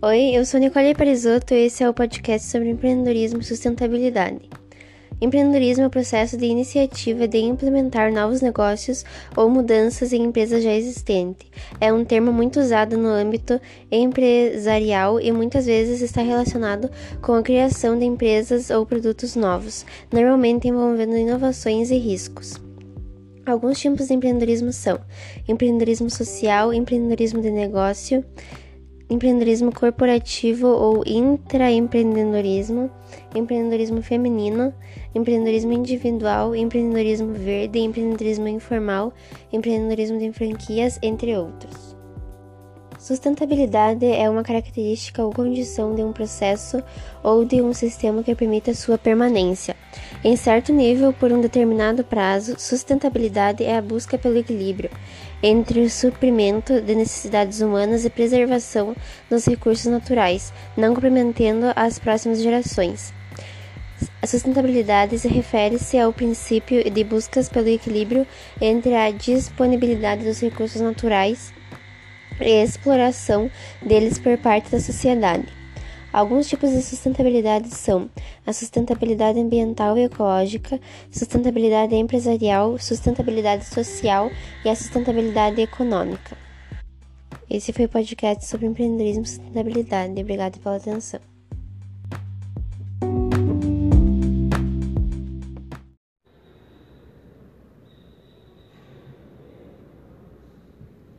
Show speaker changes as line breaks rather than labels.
Oi, eu sou Nicole Parisotto e esse é o podcast sobre empreendedorismo e sustentabilidade. Empreendedorismo é o processo de iniciativa de implementar novos negócios ou mudanças em empresas já existentes. É um termo muito usado no âmbito empresarial e muitas vezes está relacionado com a criação de empresas ou produtos novos, normalmente envolvendo inovações e riscos. Alguns tipos de empreendedorismo são empreendedorismo social, empreendedorismo de negócio, empreendedorismo corporativo ou intraempreendedorismo, empreendedorismo feminino, empreendedorismo individual, empreendedorismo verde, empreendedorismo informal, empreendedorismo de franquias, entre outros. Sustentabilidade é uma característica ou condição de um processo ou de um sistema que permita sua permanência. Em certo nível, por um determinado prazo, sustentabilidade é a busca pelo equilíbrio entre o suprimento de necessidades humanas e preservação dos recursos naturais, não comprometendo as próximas gerações. A sustentabilidade se refere-se ao princípio de buscas pelo equilíbrio entre a disponibilidade dos recursos naturais e exploração deles por parte da sociedade. Alguns tipos de sustentabilidade são a sustentabilidade ambiental e ecológica, sustentabilidade empresarial, sustentabilidade social e a sustentabilidade econômica. Esse foi o podcast sobre empreendedorismo e sustentabilidade. Obrigada pela atenção.